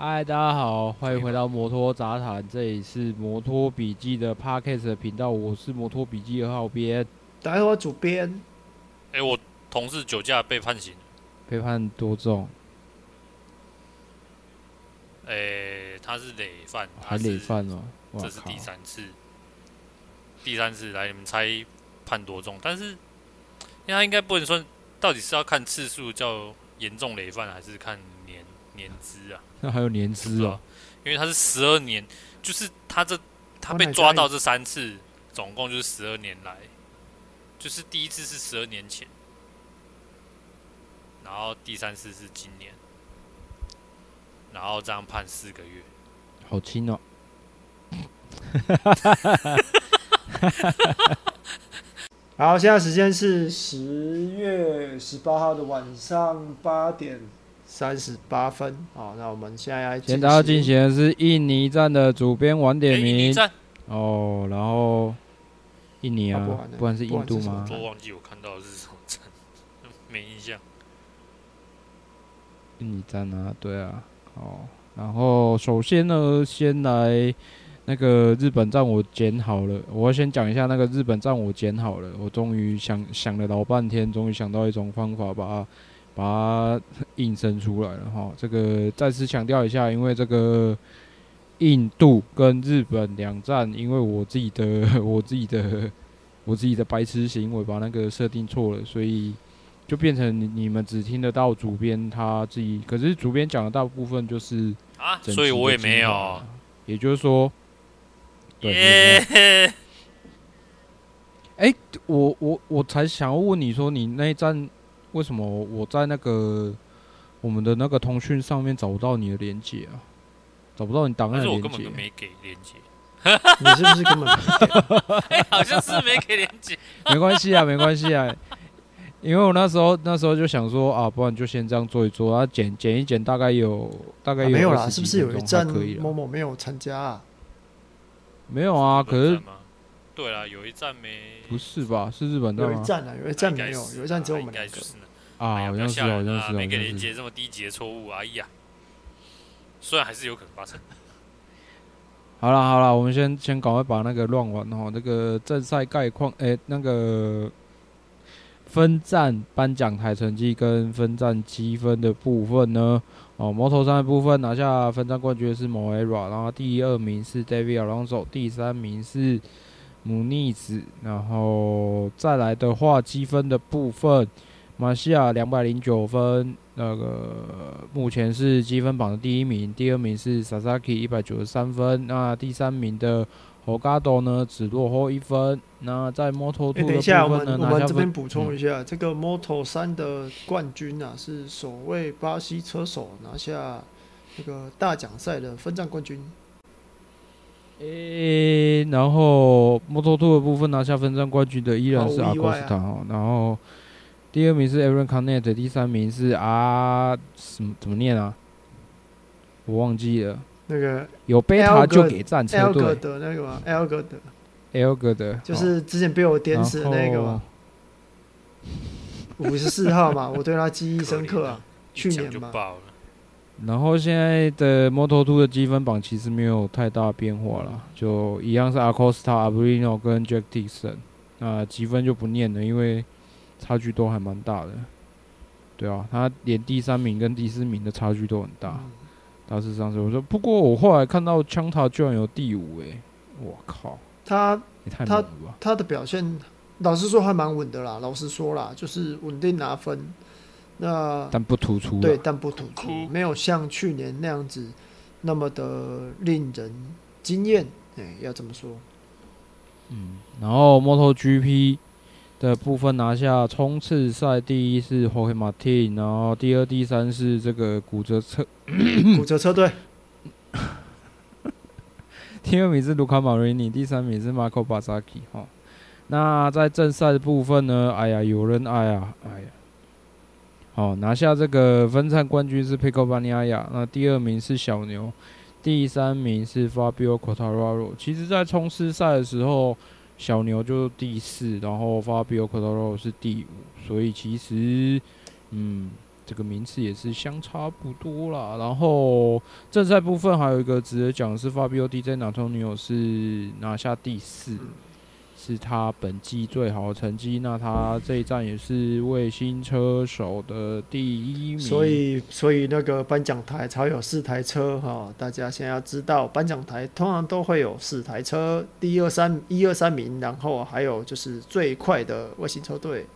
嗨，大家好，欢迎回到摩托杂谈，这里是摩托笔记的 Podcast 频道，我是摩托笔记二号编，大家好，主编。哎，我同事酒驾被判刑，被判多重？哎，他是累犯，还累犯哦，这是第三次，第三次来，你们猜判多重？但是，因为他应该不能说，到底是要看次数叫严重累犯，还是看年年资啊？那还有年资哦，因为他是十二年，就是他这他被抓到这三次，总共就是十二年来，就是第一次是十二年前，然后第三次是今年，然后这样判四个月，好轻哦。好，现在时间是十月十八号的晚上八点。三十八分，好，那我们现在来现在要进行的是印尼站的主编晚点名。欸、哦，然后印尼啊，啊不然是印度吗？我忘记我看到是什么站，没印象。印尼站啊，对啊，哦，然后首先呢，先来那个日本站，我剪好了，我要先讲一下那个日本站，我剪好了，我终于想想了老半天，终于想到一种方法把它。把它印生出来了哈，这个再次强调一下，因为这个印度跟日本两站，因为我自己的 我自己的 我自己的白痴行为把那个设定错了，所以就变成你们只听得到主编他自己，可是主编讲的大部分就是啊，所以我也没有，也就是说，对，哎、欸，我我我才想要问你说，你那一站。为什么我在那个我们的那个通讯上面找不到你的连接啊？找不到你档案的连接？我根本没给连接。你是不是根本没给？哎，好像是没给连接。没关系啊，没关系啊。因为我那时候那时候就想说啊，不然就先这样做一做，然后剪剪一剪，大概有大概有、啊、没有啦？是不是有一站某某没有参加、啊？没有啊，可是。对啊，有一站没？不是吧？是日本的吗？有一站啊，有一站没有，有一站只有我们两个。啊，好像是，好像是，没给连接这么低级的错误，哎呀，虽然还是有可能发生。好了好了，我们先先赶快把那个乱完哈，那个正赛概况，哎，那个分站颁奖台成绩跟分站积分的部分呢？哦，摩托三的部分拿下分站冠军的是 Moreira，然后第二名是 David Alonso，第三名是。姆尼兹，然后再来的话，积分的部分，马西亚两百零九分，那个目前是积分榜的第一名，第二名是 Sasaki 一百九十三分，那第三名的 Holgado 呢只落后一分。那在 Moto2 的部分呢，等一下我们我们这边补充一下，嗯、这个 Moto 三的冠军啊是首位巴西车手拿下这个大奖赛的分站冠军。诶、欸，然后 Moto 2的部分拿下分站冠军的依然是阿科斯塔哈，然后第二名是 Aaron Canet，第三名是阿什么怎么念啊？我忘记了。那个有贝塔就给战车队的那个吗？L 哥的，L 哥的，就是之前被我颠死的那个吗？五十四号嘛，我对他记忆深刻啊，去年嘛。然后现在的 Moto2 的积分榜其实没有太大变化了，就一样是 Acosta、Arbolino 跟 Jack Dixon，那积分就不念了，因为差距都还蛮大的。对啊，他连第三名跟第四名的差距都很大。大致上是我说，不过我后来看到枪塔居然有第五，哎，我靠，他他他的表现，老实说还蛮稳的啦。老实说啦，就是稳定拿分。那但不突出，对，但不突出，没有像去年那样子那么的令人惊艳。哎，要怎么说。嗯，然后 MotoGP 的部分拿下冲刺赛第一是 Jorge Martin，然后第二、第三是这个骨折车 骨折车队。第二名是卢卡马瑞尼，第三名是马可巴萨基。哈，那在正赛的部分呢？哎呀，有人哎呀，哎呀，好拿下这个分站冠军是佩科巴尼亚亚，那第二名是小牛，第三名是 Fabio Quartararo。其实，在冲刺赛的时候，小牛就第四，然后 Fabio c o t a r o 是第五，所以其实，嗯。这个名次也是相差不多啦。然后正赛部分还有一个值得讲的是，Fabio DJ Antonio 是拿下第四，是他本季最好的成绩。那他这一站也是卫星车手的第一名。所以，所以那个颁奖台才有四台车哈。大家现在要知道，颁奖台通常都会有四台车，第一二三一二三名，然后还有就是最快的卫星车队。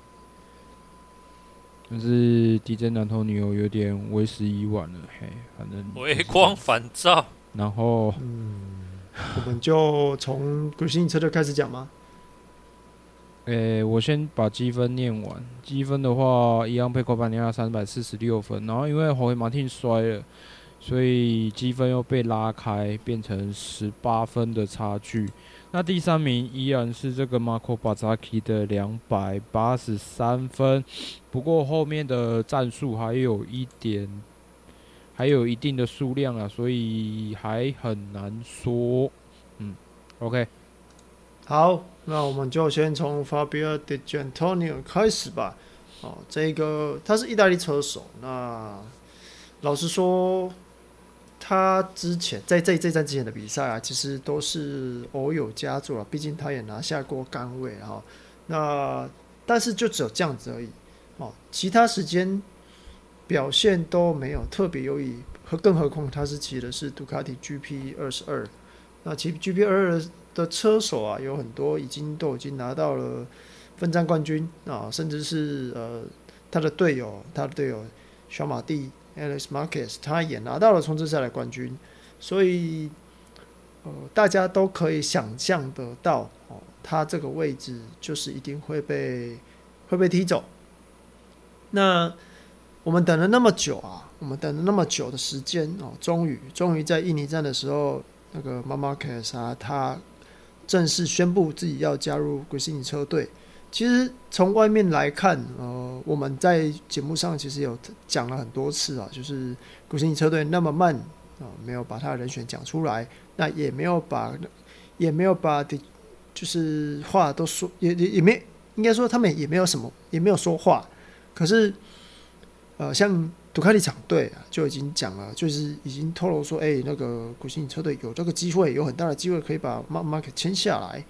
但是 DJ 男头女友有点为时已晚了，嘿，反正回光返照。然后，嗯，我们就从古新车队开始讲吗？诶、我先把积分念完。积分的话，一样佩科班尼亚三百四十六分，然后因为霍伊马汀摔了，所以积分又被拉开，变成十八分的差距。那第三名依然是这个马可巴扎基的两百八十三分，不过后面的战术还有一点，还有一定的数量啊，所以还很难说。嗯，OK，好，那我们就先从 Fabio Di Giannantonio 开始吧。哦，这个他是意大利车手，那老实说。他之前在这这站之前的比赛啊，其实都是偶有佳作啊。毕竟他也拿下过杆位哈。那但是就只有这样子而已哦。其他时间表现都没有特别优异，和更何况他是骑的是杜卡迪 GP 二十二。那骑 GP 二二的车手啊，有很多已经都已经拿到了分站冠军啊，甚至是呃他的队友，他的队友小马蒂。Alex Marquez 他也拿到了冲刺赛的冠军，所以呃，大家都可以想象得到哦，他这个位置就是一定会被会被踢走。那我们等了那么久啊，我们等了那么久的时间哦，终于终于在印尼站的时候，那个 Marquez 啊，他正式宣布自己要加入 g r i n 车队。其实从外面来看，呃，我们在节目上其实有讲了很多次啊，就是古新尼车队那么慢啊，呃，没有把他的人选讲出来，那也没有把，也没有把的，就是话都说，也也也没，应该说他们也没有什么，也没有说话。可是，呃，像杜卡迪厂队啊，就已经讲了，就是已经透露说，哎，那个古新车队有这个机会，有很大的机会可以把马马克签下来。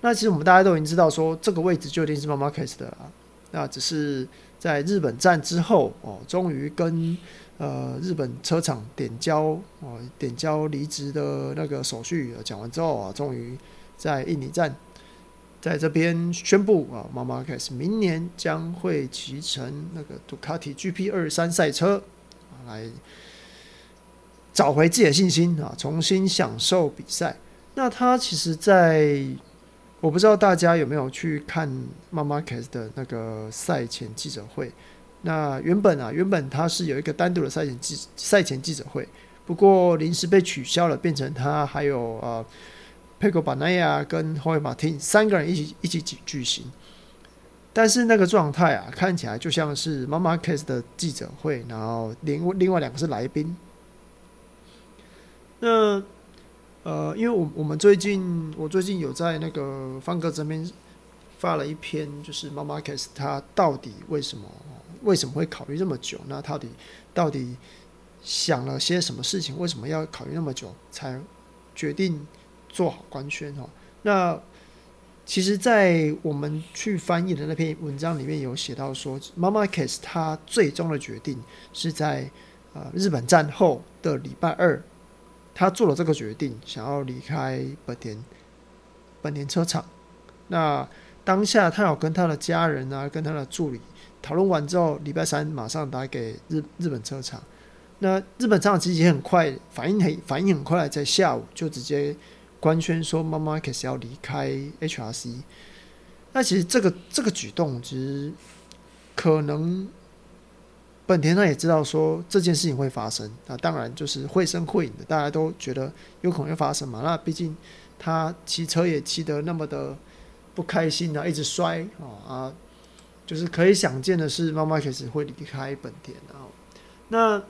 那其实我们大家都已经知道，说这个位置就一定是 Marc Marquez 的了。那只是在日本站之后哦，终于跟呃日本车厂点交哦，点交离职的那个手续讲完之后啊，终于在印尼站在这边宣布啊，Marc Marquez 明年将会骑乘那个杜卡迪 GP 二三赛车来找回自己的信心啊，重新享受比赛。那他其实，在我不知道大家有没有去看 Marc Marquez 的那个赛前记者会。那原本啊，原本他是有一个单独的赛前记赛前记者会，不过临时被取消了，变成他还有呃佩科巴奈亚跟霍伊马汀三个人一起一起举举行。但是那个状态啊，看起来就像是 Marc Marquez 的记者会，然后另另外两个是来宾。那。呃，因为我我们最近我最近有在那个方格这边发了一篇，就是 Marc Marquez 他到底为什么为什么会考虑这么久？那到底到底想了些什么事情？为什么要考虑那么久才决定做好官宣？哈，那其实，在我们去翻译的那篇文章里面有写到说，Marc Marquez 他最终的决定是在呃日本战后的礼拜二。他做了这个决定，想要离开本田本田车厂。那当下，他有跟他的家人啊，跟他的助理讨论完之后，礼拜三马上打给日日本车厂。那日本车厂其实也很快反应很反应很快，在下午就直接官宣说，Marc Marquez 要离开 HRC。那其实这个这个举动，其实可能本田他也知道说这件事情会发生，那当然就是绘声绘影的，大家都觉得有可能会发生嘛。那毕竟他骑车也骑得那么的不开心啊，一直摔啊啊，就是可以想见的是，马马克斯会离开本田啊。那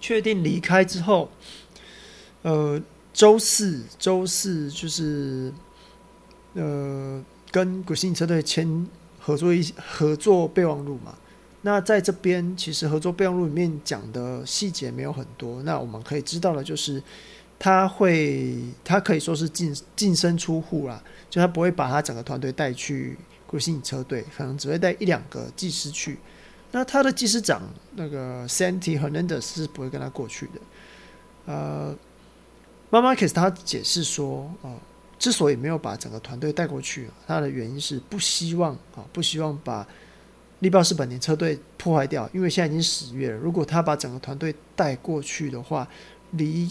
确定离开之后，呃，周四周四就是呃。跟古信车队签合作一合作备忘录嘛，那在这边其实合作备忘录里面讲的细节没有很多，那我们可以知道的就是他会他可以说是净净身出户啦，就他不会把他整个团队带去古信车队，可能只会带一两个技师去。那他的技师长那个 Santi Hernandez 是不会跟他过去的。呃，Marquez 他解释说，哦、呃。之所以没有把整个团队带过去，他的原因是不希望啊，不希望把力豹式本田车队破坏掉。因为现在已经十月了，如果他把整个团队带过去的话，离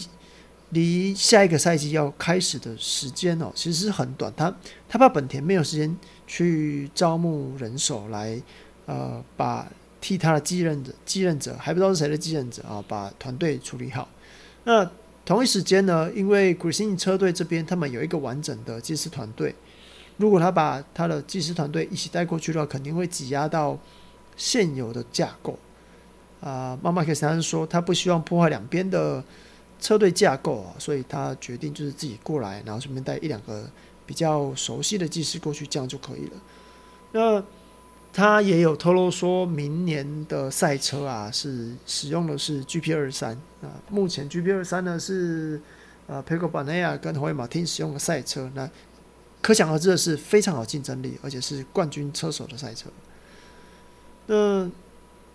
离下一个赛季要开始的时间哦，其实是很短。他他怕本田没有时间去招募人手来，呃，把替他的继任者继任者还不知道是谁的继任者啊，把团队处理好。那。同一时间呢，因为 Gresini 车队这边他们有一个完整的技师团队，如果他把他的技师团队一起带过去的话，肯定会挤压到现有的架构。啊、呃，马马克斯他是说他不希望破坏两边的车队架构啊，所以他决定就是自己过来，然后顺便带一两个比较熟悉的技师过去，这样就可以了。那。他也有透露说，明年的赛车啊是使用的是 GP 二三啊。目前 GP 二三呢是呃 Pecco Bagnaia 跟 Jorge Martin 使用的赛车，那可想而知的是非常有竞争力，而且是冠军车手的赛车。那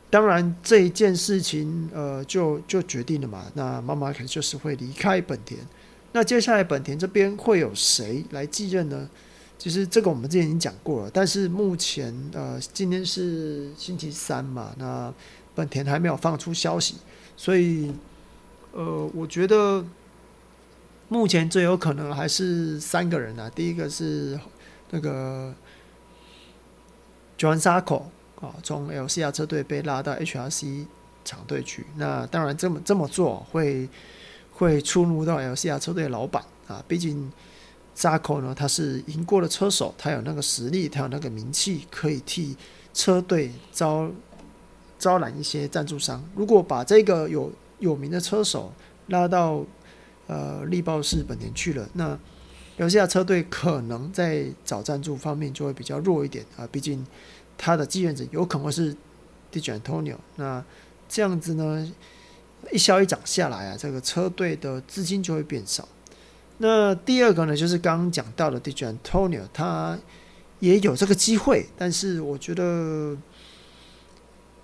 当然这一件事情呃就就决定了嘛，那马马可能就是会离开本田。那接下来本田这边会有谁来继任呢？其实这个我们之前已经讲过了，但是目前呃，今天是星期三嘛，那本田还没有放出消息，所以呃，我觉得目前最有可能还是三个人啊。第一个是那个 Johann Zarco 啊，从 LCR 车队被拉到 HRC 厂队去。那当然这么这么做会会触怒到 LCR 车队的老板啊，毕竟。扎口呢，他是赢过的车手，他有那个实力，他有那个名气，可以替车队招招揽一些赞助商。如果把这个有有名的车手拉到呃力豹式本田去了，那留下车队可能在找赞助方面就会比较弱一点啊。毕竟他的继任者有可能是 Digi Antonio 那这样子呢，一消一长下来啊，这个车队的资金就会变少。那第二个呢，就是刚刚讲到的 Di Giannantonio，他也有这个机会，但是我觉得，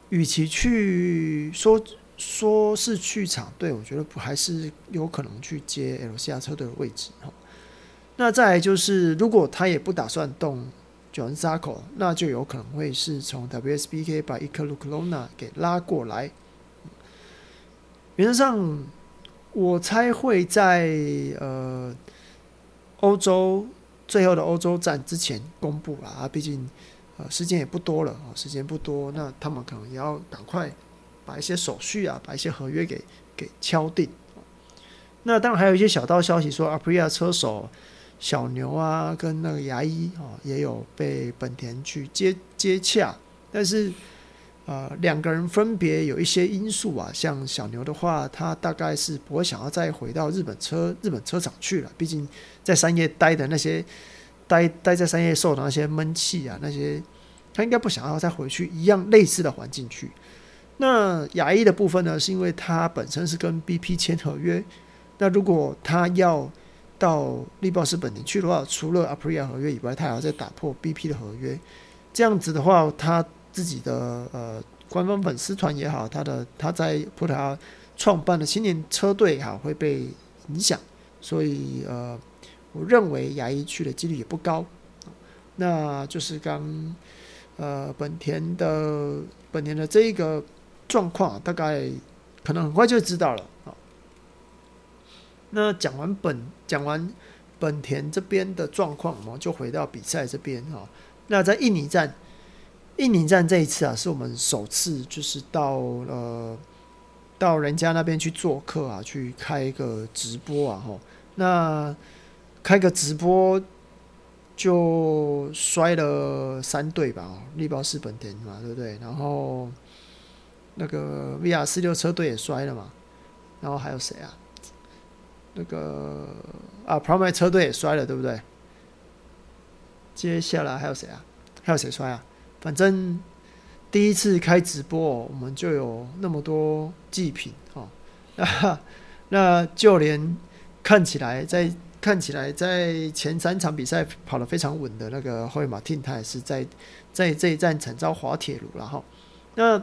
与其去说说是去场队，我觉得不还是有可能去接 LCR 车队的位置哈。那再来就是，如果他也不打算动 Johann Zarco，那就有可能会是从 WSBK 把 Iker Lecuona 给拉过来。原则上。我猜会在呃欧洲最后的欧洲站之前公布了啊，毕竟呃时间也不多了啊，时间不多，那他们可能也要赶快把一些手续啊，把一些合约给给敲定。那当然还有一些小道消息说阿普利亚车手小牛啊跟那个牙医啊也有被本田去接接洽，但是。呃，两个人分别有一些因素啊，像小牛的话，他大概是不会想要再回到日本车日本车厂去了，毕竟在三叶待的那些待待在三叶受的那些闷气啊，那些他应该不想要再回去一样类似的环境去。那牙医的部分呢，是因为他本身是跟 BP 签合约，那如果他要到力豹式本田去的话，除了 Aprilia 合约以外，他还要再打破 BP 的合约，这样子的话，他。自己的呃官方粉丝团也好，他的他在葡萄牙创办的青年车队也好，会被影响，所以呃，我认为牙医去的几率也不高。那就是刚呃本田的本田的这一个状况，大概可能很快就知道了啊。那讲完本讲完本田这边的状况，我们就回到比赛这边哈。那在印尼站，印尼站这一次啊，是我们首次就是到呃到人家那边去做客啊，去开一个直播啊哈。那开个直播就摔了三队吧，力宝士本田嘛，对不对？然后那个 VR 四六车队也摔了嘛，然后还有谁啊？那个啊，Pramac 车队也摔了，对不对？接下来还有谁啊？还有谁摔啊？反正第一次开直播，我们就有那么多祭品哦。那 那就连看起来在看起来在前三场比赛跑得非常稳的那个霍伊马汀，他也是在在这一站惨遭滑铁卢了哈。那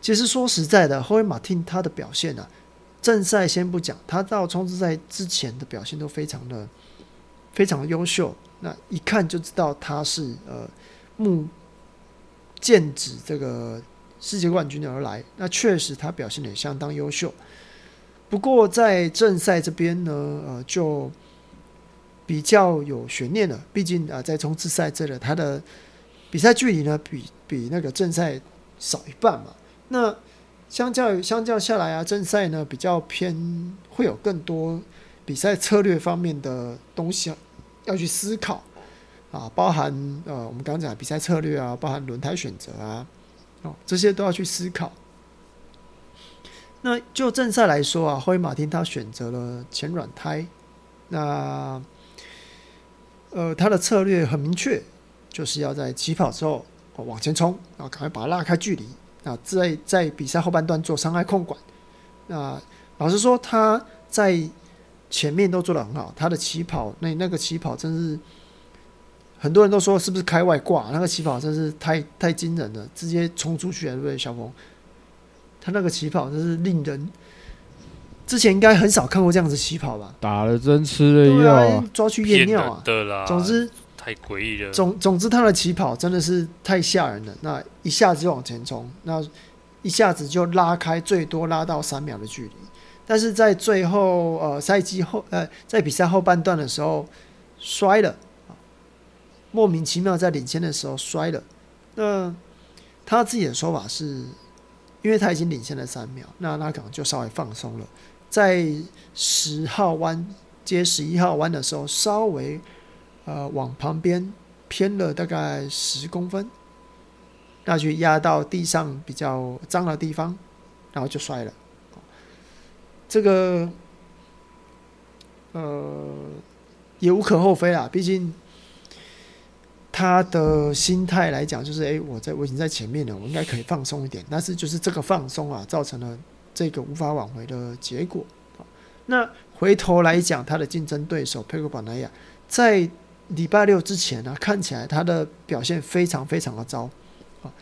其实说实在的，霍伊马汀他的表现呢、啊？正赛先不讲，他到冲刺赛之前的表现都非常的非常优秀，那一看就知道他是呃目剑指这个世界冠军而来。那确实他表现也相当优秀。不过在正赛这边呢，呃，就比较有悬念了。毕竟啊、在冲刺赛这里，他的比赛距离呢，比比那个正赛少一半嘛。那相较相较下来啊，正赛呢比较偏会有更多比赛策略方面的东西要去思考啊，包含呃我们刚讲比赛策略啊，包含轮胎选择啊，哦这些都要去思考。那就正赛来说啊，霍伊马丁他选择了前软胎，那呃他的策略很明确，就是要在起跑之后往前冲，然后赶快把它拉开距离。啊，在在比赛后半段做伤害控管，那老实说他在前面都做得很好，他的起跑那那个起跑真是很多人都说是不是开外挂，那个起跑真是太太惊人了，直接冲出去了，对不对？小鹏，他那个起跑真是令人之前应该很少看过这样子起跑吧？打了针吃了药，啊，抓去验尿啊，对啦，总之。太诡异了。总总之，他的起跑真的是太吓人了。那一下子就往前冲，那一下子就拉开最多拉到三秒的距离。但是在最后呃赛季后呃在比赛后半段的时候摔了，莫名其妙在领先的时候摔了。那他自己的说法是，因为他已经领先了三秒，那他可能就稍微放松了，在十号弯接十一号弯的时候稍微。呃，往旁边偏了大概十公分，那就压到地上比较脏的地方，然后就摔了。这个呃也无可厚非啦，毕竟他的心态来讲，就是哎，我在我已经在前面了，我应该可以放松一点。但是就是这个放松啊，造成了这个无法挽回的结果。那回头来讲，他的竞争对手佩科巴奈亚在。礼拜六之前呢、看起来他的表现非常非常的糟啊！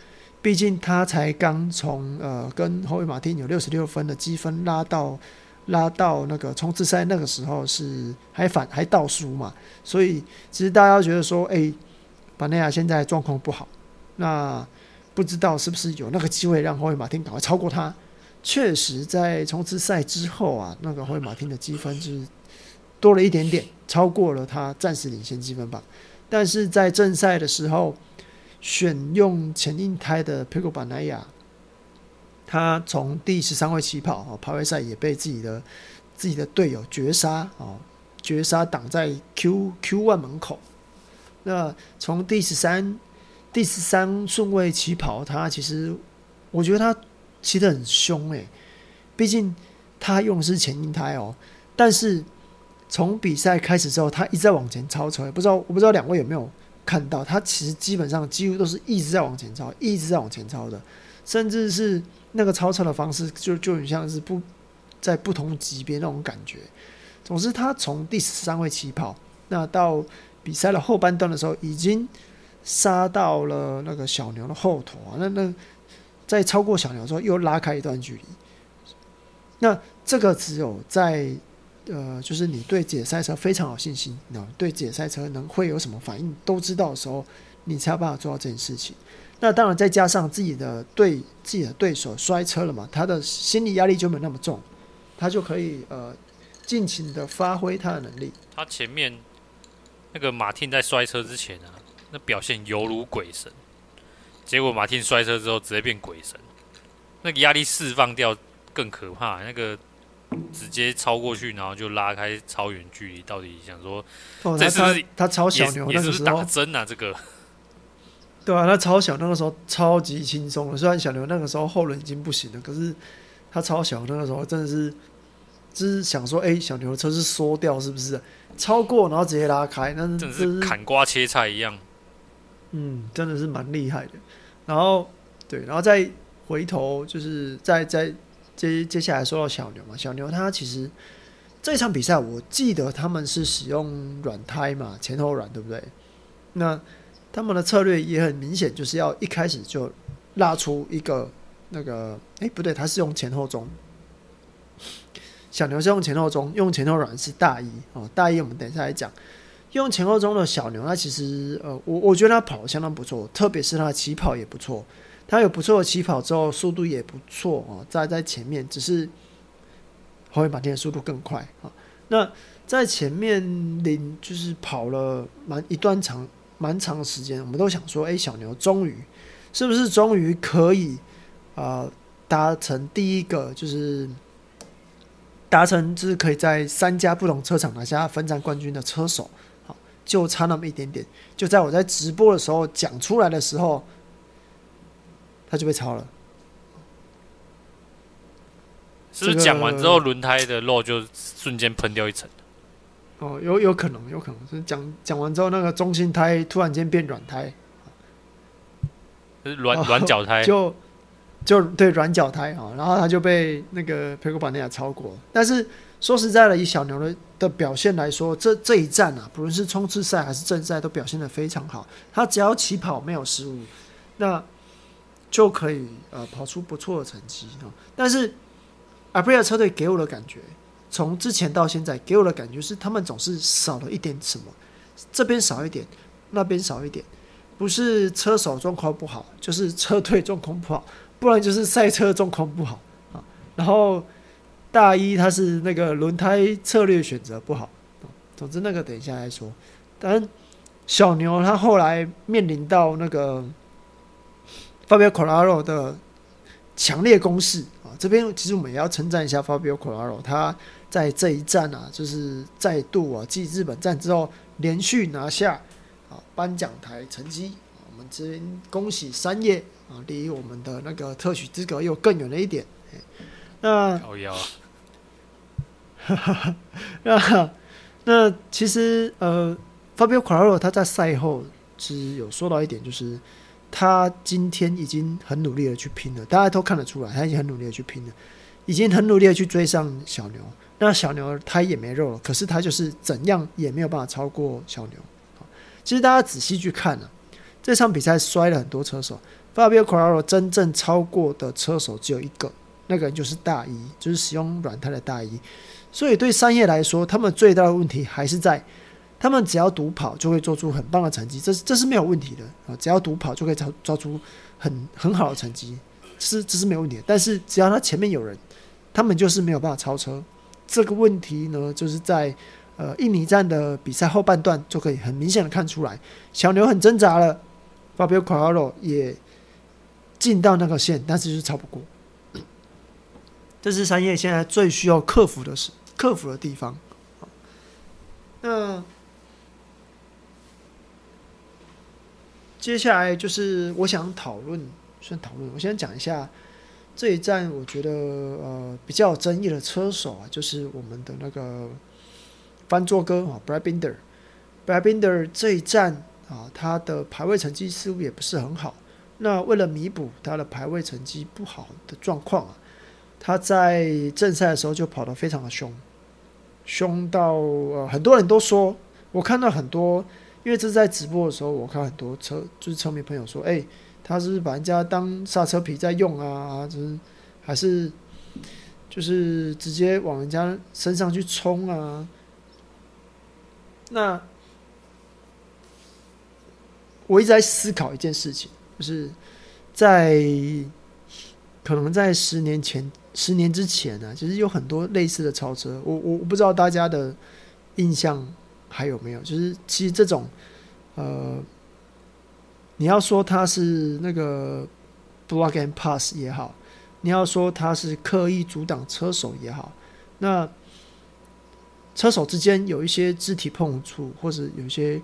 毕竟他才刚从呃跟霍伊马汀有六十六分的积分拉到拉到那个冲刺赛，那个时候是还反还倒输嘛，所以其实大家觉得说，哎，巴内亚现在状况不好，那不知道是不是有那个机会让霍伊马丁赶快超过他？确实，在冲刺赛之后啊，那个霍伊马丁的积分就是。多了一点点，超过了他暂时领先积分榜，但是在正赛的时候，选用前硬胎的佩科巴奈亚，他从第十三位起跑哦，排位赛也被自己的自己的队友绝杀哦，绝杀挡在 Q Q one 门口。那从第十三第十三顺位起跑，他其实我觉得他骑得很凶诶，毕竟他用的是前硬胎哦，但是。从比赛开始之后，他一直在往前超车，不知道我不知道两位有没有看到，他其实基本上几乎都是一直在往前超，一直在往前超的，甚至是那个超车的方式就就很像是不在不同级别那种感觉。总之，他从第十三位起跑，那到比赛的后半段的时候，已经杀到了那个小牛的后头啊，那那在超过小牛之后又拉开一段距离，那这个只有在。呃，就是你对解赛车非常有信心，那对解赛车能会有什么反应都知道的时候，你才有办法做到这件事情。那当然再加上自己的对自己的对手摔车了嘛，他的心理压力就没那么重，他就可以呃尽情的发挥他的能力。他前面那个马汀在摔车之前啊，那表现犹如鬼神，结果马汀摔车之后直接变鬼神，那个压力释放掉更可怕，那个直接超过去，然后就拉开超远距离。到底想说，哦、这是不是他超小牛那个时候打针啊？这个对啊，他超小那个时候超级轻松的，虽然小牛那个时候后轮已经不行了，可是他超小那个时候真的是。就是想说，哎、欸，小牛的车是缩掉是不是？超过然后直接拉开，那真的是砍瓜切菜一样。嗯，真的是蛮厉害的。然后对，然后再回头，就是再再接接下来说到小牛嘛，小牛他其实这场比赛我记得他们是使用软胎嘛，前后软，对不对？那他们的策略也很明显，就是要一开始就拉出一个那个，哎、欸，不对，他是用前后中。小牛是用前后中，用前后软是大一哦。大一我们等一下来讲。用前后中的小牛，它其实呃，我我觉得它跑得相当不错，特别是它的起跑也不错。它有不错的起跑之后，速度也不错哦。在在前面，只是后面马天的速度更快啊、那在前面领就是跑了蛮一段长蛮长时间，我们都想说，哎、小牛终于是不是终于可以啊达成第一个就是。达成就是可以在三家不同车厂拿下分站冠军的车手，好，就差那么一点点。就在我在直播的时候讲出来的时候，他就被超了。是不是讲完之后轮胎的肉就瞬间喷掉一层？哦，有有可能，有可能是讲讲完之后那个中心胎突然间变软胎，是软软脚胎就。就对软脚胎啊，然后他就被那个佩古巴内亚超过。但是说实在的，以小牛的的表现来说，这这一站啊，不论是冲刺赛还是正赛，都表现得非常好。他只要起跑没有失误，那就可以呃跑出不错的成绩啊。但是阿布利亚车队给我的感觉，从之前到现在给我的感觉是，他们总是少了一点什么，这边少一点，那边少一点，不是车手状况不好，就是车队状况不好。不然就是赛车状况不好啊，然后大一他是那个轮胎策略选择不好，总之那个等一下再说。但小牛他后来面临到那个 Fabio c o r a r o 的强烈攻势啊，这边其实我们也要称赞一下 Fabio c o r a r o 他在这一站啊，就是再度啊继日本站之后连续拿下啊颁奖台成绩，我们这边恭喜三叶。啊，离我们的那个特许资格又更远了一点。那，那那其实呃，Fabio Quartararo 他在赛后是有说到一点，就是他今天已经很努力的去拼了，大家都看得出来，他已经很努力的去拼了，已经很努力的去追上小牛。那小牛他也没肉了，可是他就是怎样也没有办法超过小牛。其实大家仔细去看啊，这场比赛摔了很多车手。Fabio Quartararo 真正超过的车手只有一个，那个人就是大一，就是使用软胎的大一。所以对三叶来说，他们最大的问题还是在，他们只要独跑就会做出很棒的成绩，这是这是没有问题的啊！只要独跑就可以抓抓出很很好的成绩，是这是没有问题的。但是只要他前面有人，他们就是没有办法超车。这个问题呢，就是在呃印尼站的比赛后半段就可以很明显的看出来，小牛很挣扎了，Fabio Quartararo 也。进到那个线，但是就是超不过。这是三叶现在最需要克服的是克服的地方。那接下来就是我想讨论，先讨论。我先讲一下这一站，我觉得呃比较有争议的车手啊，就是我们的那个翻桌哥啊，Brad Binder。Brad Binder 这一站啊，他的排位成绩似乎也不是很好。那为了弥补他的排位成绩不好的状况啊，他在正赛的时候就跑得非常的凶，凶到呃很多人都说，我看到很多，因为这是在直播的时候，我看很多车就是车迷朋友说，哎、他是，是把人家当刹车皮在用啊，就是还是就是直接往人家身上去冲啊，那我一直在思考一件事情。就是在可能在十年前，十年之前呢、其实有很多类似的超车。我我我不知道大家的印象还有没有？就是其实这种，呃，你要说它是那个 block and pass 也好，你要说它是刻意阻挡车手也好，那车手之间有一些肢体碰触，或者有些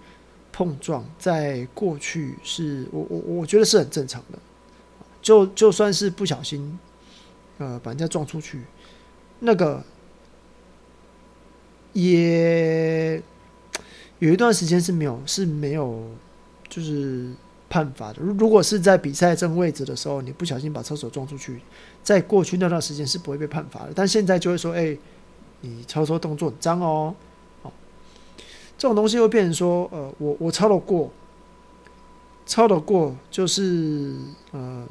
碰撞，在过去是我我我觉得是很正常的。就就算是不小心，呃，把人家撞出去，那个也有一段时间是没有是没有就是判罚的。如果是在比赛正位置的时候，你不小心把车手撞出去，在过去那段时间是不会被判罚的。但现在就会说，哎、你操作动作很脏，哦，这种东西会变成说，呃，我我超得过，超得过就是呃。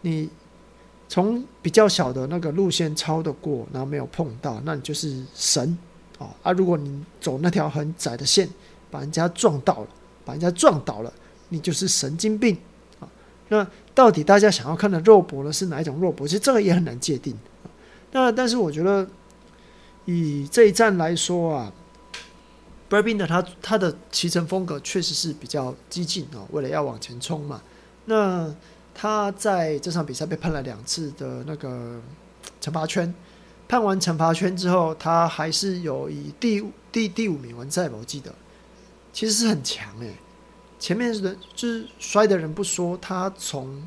你从比较小的那个路线超得过，然后没有碰到，那你就是神哦啊！如果你走那条很窄的线，把人家撞到了，把人家撞倒了，你就是神经病啊！那到底大家想要看的肉搏呢？是哪一种肉搏？其实这个也很难界定。那但是我觉得以这一站来说啊 Rabin 的他他的骑乘风格确实是比较激进啊，为了要往前冲嘛。那他在这场比赛被判了两次的那个惩罚圈，判完惩罚圈之后，他还是有以第第第五名完赛吧，我记得，其实是很强诶。前面的就是摔的人不说，他从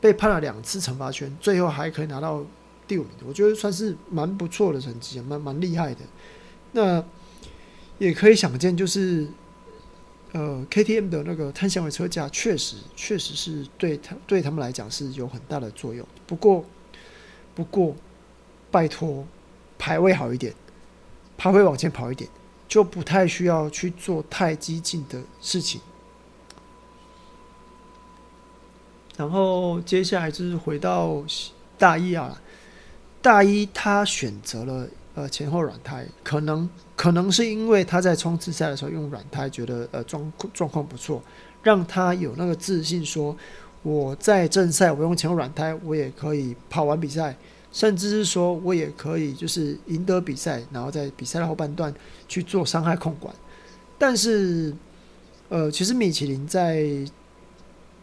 被判了两次惩罚圈，最后还可以拿到第五名，我觉得算是蛮不错的成绩，蛮蛮厉害的。那也可以想见，就是。呃，KTM 的那个碳纤维车架确实确实是对他对他们来讲是有很大的作用。不过，不过，拜托，排位好一点，排位往前跑一点，就不太需要去做太激进的事情。然后接下来就是回到大一啊，大一他选择了呃前后软胎，可能。可能是因为他在冲刺赛的时候用软胎，觉得呃状状况不错，让他有那个自信，说我在正赛我用前后软胎，我也可以跑完比赛，甚至是说我也可以就是赢得比赛，然后在比赛的后半段去做伤害控管。但是，呃，其实米其林在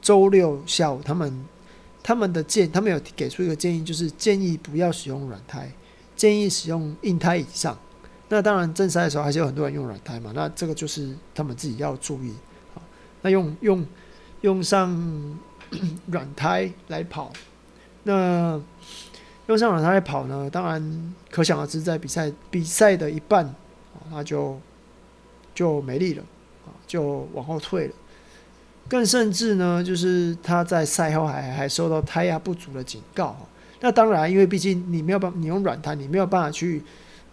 周六下午他们他们的建，他们有给出一个建议，就是建议不要使用软胎，建议使用硬胎以上。那当然，正赛的时候还是有很多人用软胎嘛。那这个就是他们自己要注意。啊，那用用用上 软胎来跑，那用上软胎来跑呢？当然，可想而知，在比赛比赛的一半啊，那就就没力了啊，就往后退了。更甚至呢，就是他在赛后还还受到胎压不足的警告。那当然，因为毕竟你没有办法，你用软胎，你没有办法去。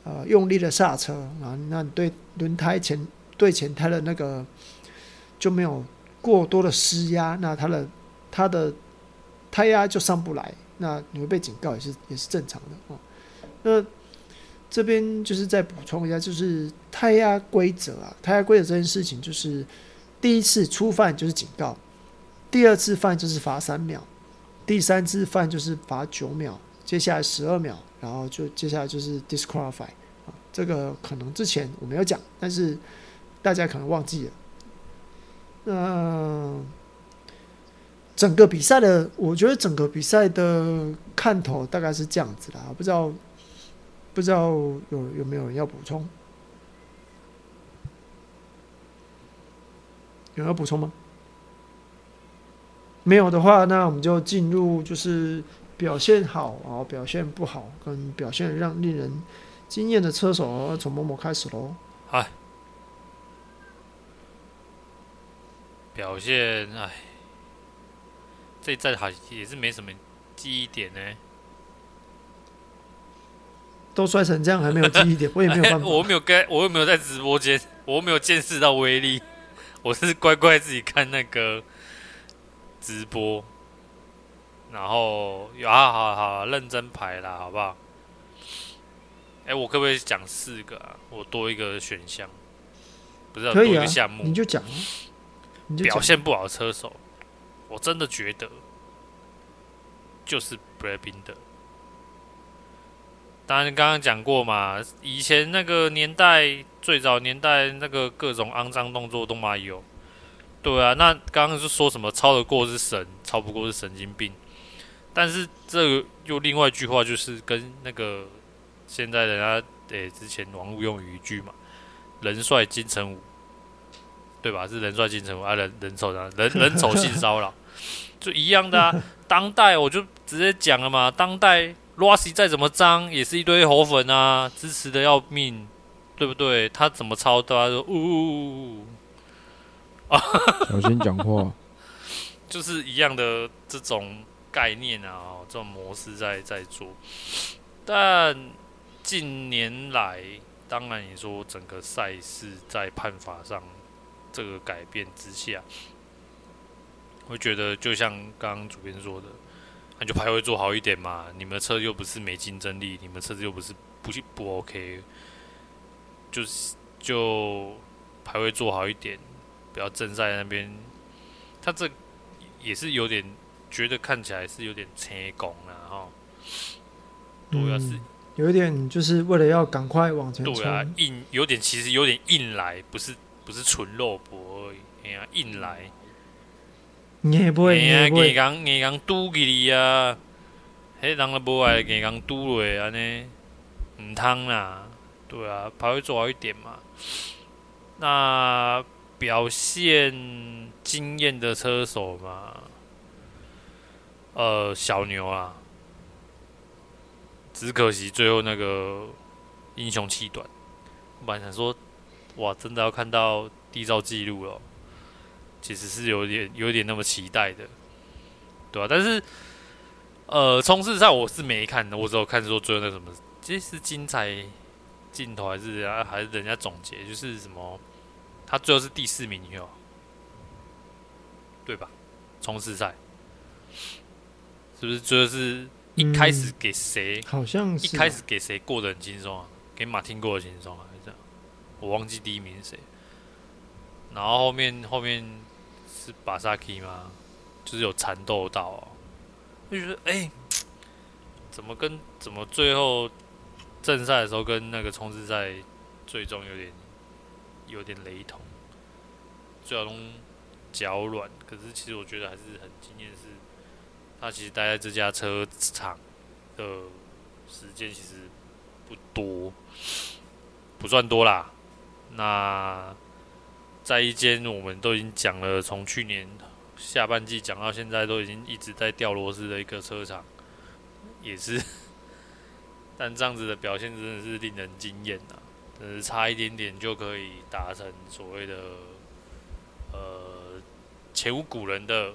呃，用力的刹车啊，那你对轮胎前对前胎的那个就没有过多的施压，那它的它的胎压就上不来，那你会被警告也是也是正常的哦。那这边就是再补充一下，就是胎压规则啊，胎压规则这件事情就是第一次初犯就是警告，第二次犯就是罚三秒，第三次犯就是罚九秒。接下来十二秒，然后就接下来就是 disqualify 啊，这个可能之前我没有讲，但是大家可能忘记了。那整个比赛的，我觉得整个比赛的看头大概是这样子啦，不知道不知道有有没有人要补充？有人要补充吗？没有的话，那我们就进入就是。表现好啊，表现不好，跟表现让令人惊艳的车手，从某某开始喽。嗨，表现哎，这一站好也是没什么记忆点呢。都摔成这样，还没有记忆点，我也没有办法。我没有跟，我又没有在直播间，我没有见识到威力，我是乖乖自己看那个直播。然后有啊，好好好，认真排啦，好不好？哎，我可不可以讲四个啊？我多一个选项，不是要多一个项目？你就讲，表现不好的车手，我真的觉得就是 Brad Binder，当然刚刚讲过嘛，以前那个年代，最早年代那个各种肮脏动作都嘛有。对啊，那刚刚是说什么超得过是神，超不过是神经病。但是这个又另外一句话，就是跟那个现在人家诶、之前网络用语一句嘛，“人帅金城武”，对吧？是人帅金城武啊，人人丑的，人人丑性骚扰，就一样的啊。当代我就直接讲了嘛，当代 Rossi 再怎么脏，也是一堆猴粉啊，支持的要命，对不对？他怎么操，大家说呜呜呜呜。小心讲话，就是一样的这种概念啊，这种模式在在做。但近年来，当然你说整个赛事在判罚上这个改变之下，我觉得就像刚刚主编说的，那就排位做好一点嘛。你们的车又不是没竞争力，你们车子又不是不不 OK，就是就排位做好一点。不要正在那边，他这也是有点觉得看起来是有点成功了哈。主要是有一点就是为了要赶快往前，对啊，硬有点其实有点硬来，不是不是纯肉搏而已，哎呀，硬来。你也不会，你也不会。硬刚硬刚堵给你啊，迄人都无爱硬刚堵落安尼，唔通啦，对啊，排位做好一点嘛。那。表现惊艳的车手嘛，呃，小牛啊，只可惜最后那个英雄气短。我本来想说，哇，真的要看到缔造记录了，其实是有点有点那么期待的，对吧、啊？但是，呃，冲刺赛我是没看的，我只有看说最后那什么，这是精彩镜头还是还是人家总结，就是什么。他最后是第四名哟，对吧？冲刺赛是不是最后是一开始给谁、嗯？好像是、啊、一开始给谁过得很轻松啊？给马丁过得轻松啊？还是这样？我忘记第一名是谁。然后后面后面是巴萨基吗？就是有缠斗到、喔，就觉得哎、欸，怎么跟怎么最后正赛的时候跟那个冲刺赛最终有点。有点雷同，最后脚软。可是其实我觉得还是很惊艳，是他其实待在这家车厂的时间其实不多，不算多啦。那在一间我们都已经讲了，从去年下半季讲到现在，都已经一直在掉螺丝的一个车厂，也是。但这样子的表现真的是令人惊艳啊！呃，差一点点就可以达成所谓的呃前无古人的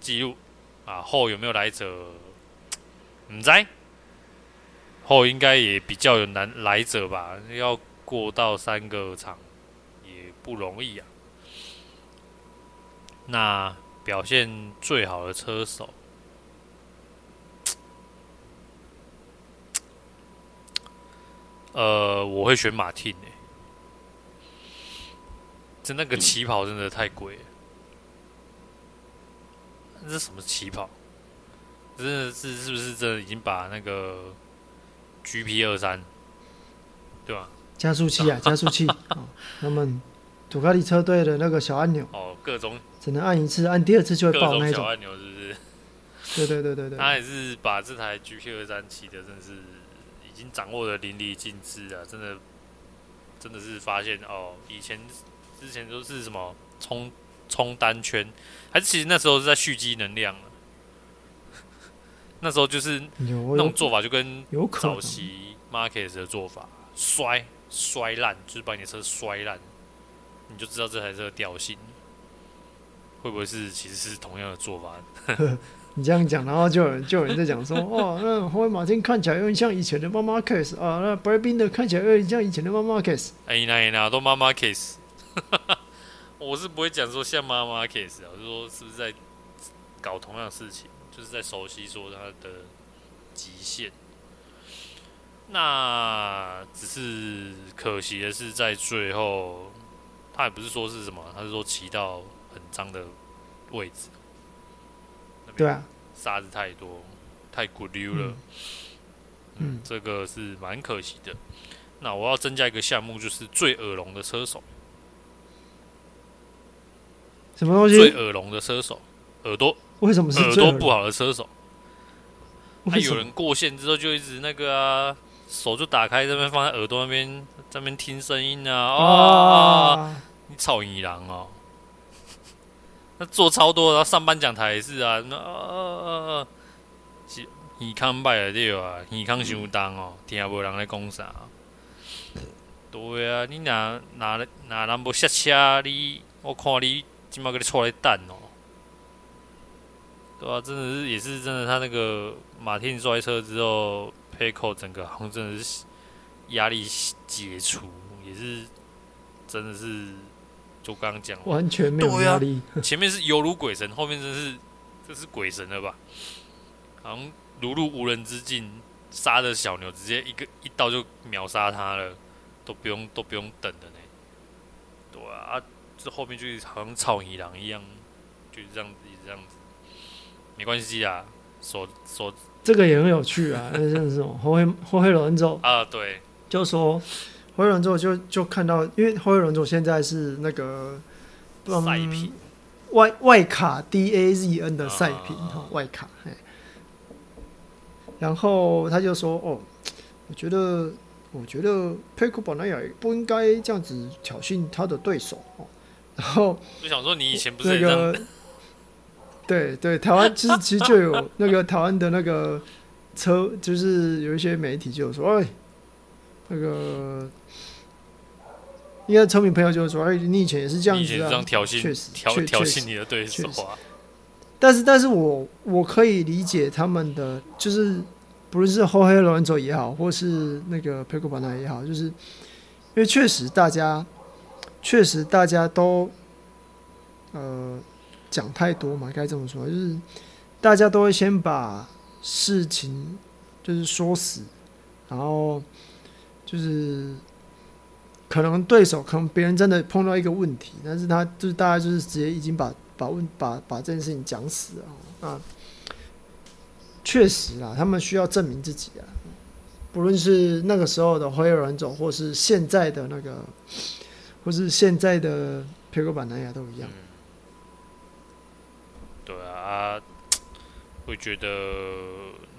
记录啊，后有没有来者？唔知，后应该也比较有难来者吧？要过到三个场也不容易啊。那表现最好的车手。呃，我会选马汀诶，就那个起跑真的太贵了。这是什么起跑？真的是是不是真的已经把那个 GP 二三，对吧？加速器啊，加速器。哦，他们杜卡迪车队的那个小按钮哦，各种只能按一次，按第二次就会爆那种，小按钮，是不是？对对对对对。他也是把这台 GP 二三骑的，真的是。已经掌握的淋漓尽致啊！真的，真的是发现哦，以前之前都是什么冲冲单圈，还是其实那时候是在蓄积能量，那时候就是那种做法就跟早期 market 的做法，摔摔烂，就是把你的车摔烂，你就知道这台车的调性会不会是其实是同样的做法。你这样讲，然后就有人就有人在讲说，哦，那后马丁看起来有点像以前的妈妈 case 啊，那 Brad Binder 看起来有点像以前的妈妈 case。哎，那那都妈妈 case，我是不会讲说像妈妈 case 啊，我是说是不是在搞同样的事情，就是在熟悉说他的极限。那只是可惜的是，在最后，他也不是说是什么，他是说骑到很脏的位置。对啊，沙子太多，太骨溜了。嗯，嗯，这个是蛮可惜的。那我要增加一个项目，就是最耳聋的车手。什么东西？最耳聋的车手，耳朵为什么是耳朵不好的车手？还有人过线之后就一直那个啊，手就打开这边放在耳朵那边，在那边听声音啊哦！啊你操你狼哦！那做超多，然后上颁奖台也是啊，那呃，耳康败了对啊，耳康伤重哦，听无人来讲啥。对啊，你哪哪哪人无刹车，你我看你今麦给你错来蛋哦。对啊，真的是也是真的，他那个马丁摔车之后，佩扣整个好像真的是压力解除，也是真的是。就刚刚讲完全没有压力，啊、前面是犹如鬼神，后面真是这是鬼神了吧？好像如入无人之境，杀的小牛直接一个一刀就秒杀他了，都不用都不用等的呢。对啊，这后面就好像草泥狼一样，就是这样子，这样子，没关系啊。说说这个也很有趣啊，那像这种后黑后黑轮走啊，对，就说。灰人之后就就看到，因为灰人之后现在是那个赛品外外卡 D A Z N 的赛品哈，外卡。然后他就说：“哦，我觉得，我觉得佩库巴纳亚不应该这样子挑衅他的对手哦。”然后就想说，你以前不是那个？对对，台湾其实其实就有那个台湾的那个车，就是有一些媒体就有说：“哎，那个。”应该聪明朋友就是说：“哎，你以前也是这样子啊，挑衅，确实挑挑衅你的对手啊。”但是，但是我我可以理解他们的，就是不论是后黑罗兰佐也好，或是那个佩库巴纳也好，就是因为确实大家确实大家都呃讲太多嘛，该这么说，就是大家都会先把事情就是说死，然后就是。可能对手可能别人真的碰到一个问题，但是他就是大家就是直接已经把把问把把这件事情讲死了啊。确实啦，他们需要证明自己啊，不论是那个时候的灰人种，或是现在的那个，或是现在的皮克板南亚都一样。对啊，会觉得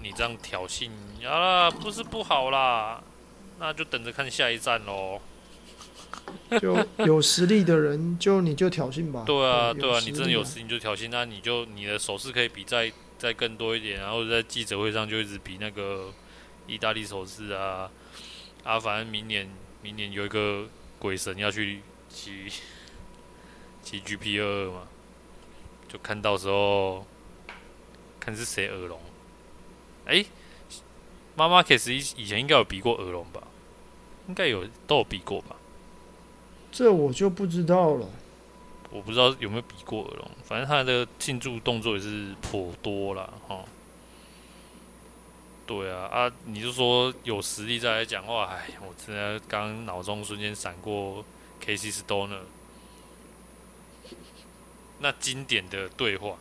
你这样挑衅啊，不是不好啦，那就等着看下一站喽。就有实力的人，就你就挑衅吧。对啊，对啊，你真的有实力你就挑衅，那你就你的手势可以比再再更多一点，然后在记者会上就一直比那个意大利手势啊啊！反正明年明年有一个鬼神要去骑骑 GP 二二嘛，就看到时候看是谁耳聋。哎、欸，妈妈其实以以前应该有比过耳聋吧？应该有都有比过吧？这我就不知道了，我不知道有没有比过耳聋，反正他的庆祝动作也是颇多了哈。对啊，啊，你就说有实力再来讲话，哎，我真的刚脑中瞬间闪过 Casey Stoner 那经典的对话，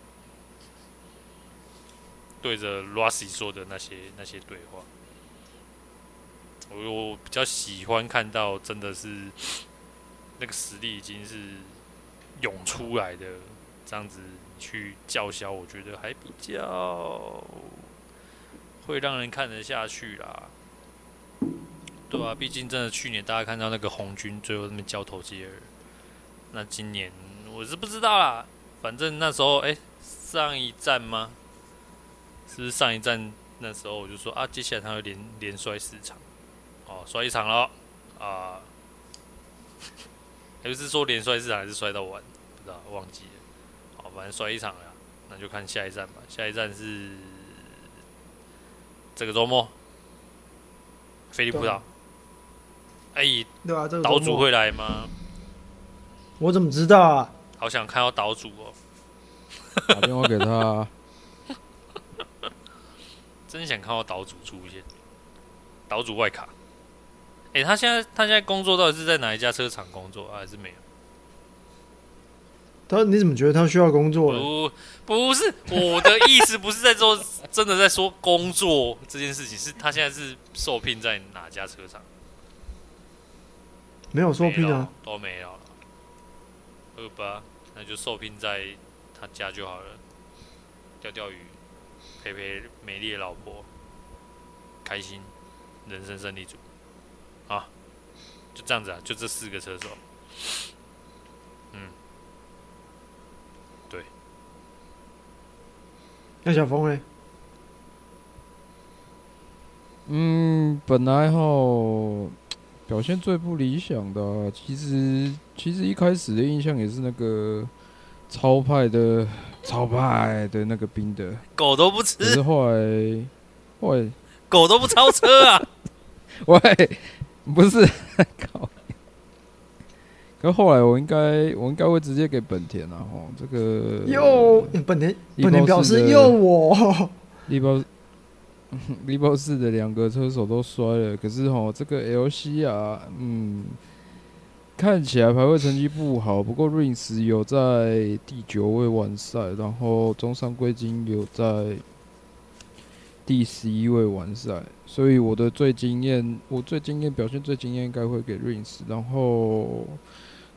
对着 Rossi 说的那些那些对话，我我比较喜欢看到真的是。那个实力已经是涌出来的，这样子去叫嚣，我觉得还比较会让人看得下去啦，对吧、啊？毕竟真的去年大家看到那个红军最后那边交头接耳，那今年我是不知道啦。反正那时候，哎、上一站吗？是不是上一站那时候我就说啊，接下来他会连连摔四场，哦，摔一场了啊。还是说连摔四场，还是摔到完？不知道，忘记了。好，反正摔一场了，那就看下一站吧。下一站是这个周末，菲利普岛。哎，对啊，这个岛主会来吗？我怎么知道啊？好想看到岛主哦！打电话给他。真想看到岛主出现。岛主外卡。哎、欸，他现在他现在工作到底是在哪一家车厂工作，啊、还是没有？他你怎么觉得他需要工作？不，不是我的意思，不是在做真的在说工作这件事情，是他现在是受聘在哪家车厂？没有受聘啊，都没有了。好吧，那就受聘在他家就好了，钓钓鱼，陪陪美丽的老婆，开心，人生胜利组，啊，就这样子啊，就这四个车手。嗯，对那小峰呢？嗯，本来哈表现最不理想的、啊，其实其实一开始的印象也是那个超派的超派的那个冰的，狗都不吃。可是后来，后来狗都不超车啊！喂，不是 靠。可后来我应该我应该会直接给本田啊，吼，这个又本田本田表示又我力包力包四的两个车手都摔了，可是吼这个 LC 啊，嗯，看起来排位成绩不好，不过 Rins 有在第九位完赛，然后中山贵金有在第十一位完赛，所以我的最惊艳，我最惊艳表现最惊艳应该会给 Rins，然后。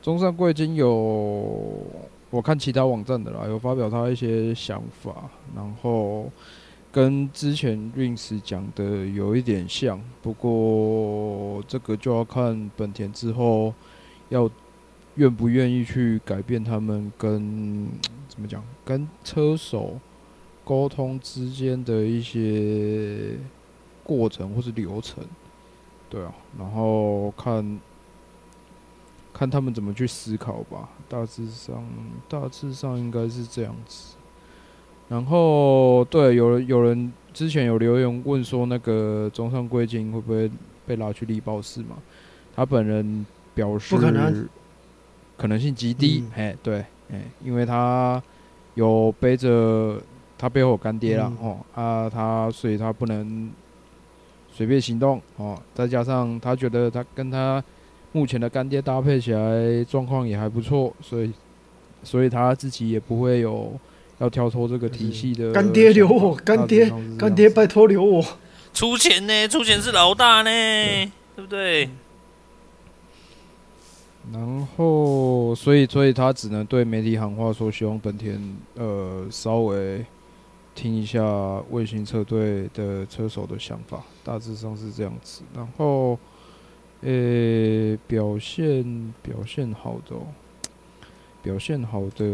中山贵金有我看其他网站的啦，有发表他一些想法，然后跟之前 Rins 讲的有一点像，不过这个就要看本田之后要愿不愿意去改变他们跟怎么讲，跟车手沟通之间的一些过程或是流程，对啊，然后看。看他们怎么去思考吧，大致上，大致上应该是这样子。然后，对，有人有人之前有留言问说，那个中山贵金会不会被拉去力报室嘛？他本人表示，不可能，可能性极低。哎、嗯，对，哎，因为他有背着他背后有干爹了、嗯、哦，啊，他所以他不能随便行动哦，再加上他觉得他跟他。目前的干爹搭配起来状况也还不错，所以，所以他自己也不会有要跳脱这个体系的。干爹留我，干爹，干爹拜托留我。出钱呢？出钱是老大呢，对，对不对？然后，所以，所以他只能对媒体喊话，说希望本田呃稍微听一下卫星车队的车手的想法，大致上是这样子。然后。呃、欸，表现表现好的、喔，表现好的，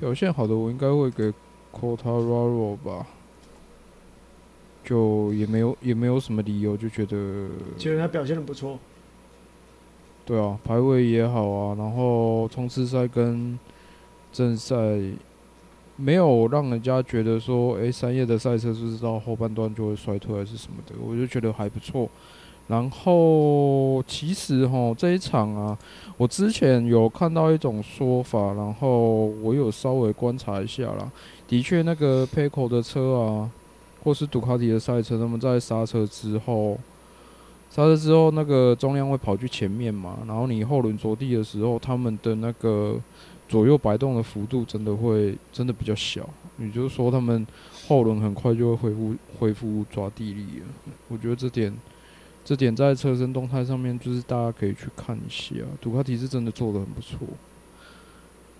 表现好的，我应该会给 Quartararo 吧，就也没有也没有什么理由就觉得，觉得他表现的不错。对啊，排位也好啊，然后冲刺赛跟正赛没有让人家觉得说，诶、三叶的赛车是不是到后半段就会衰退还是什么的，我就觉得还不错。然后其实哈这一场啊，我之前有看到一种说法，然后我有稍微观察一下啦。的确，那个 p e c o 的车啊，或是杜卡迪的赛车，他们在刹车之后，刹车之后那个重量会跑去前面嘛，然后你后轮着地的时候，他们的那个左右摆动的幅度真的会真的比较小，也就是说他们后轮很快就会恢复恢复抓地力了。我觉得这点。这点在车身动态上面，就是大家可以去看一下，杜卡迪是真的做的很不错。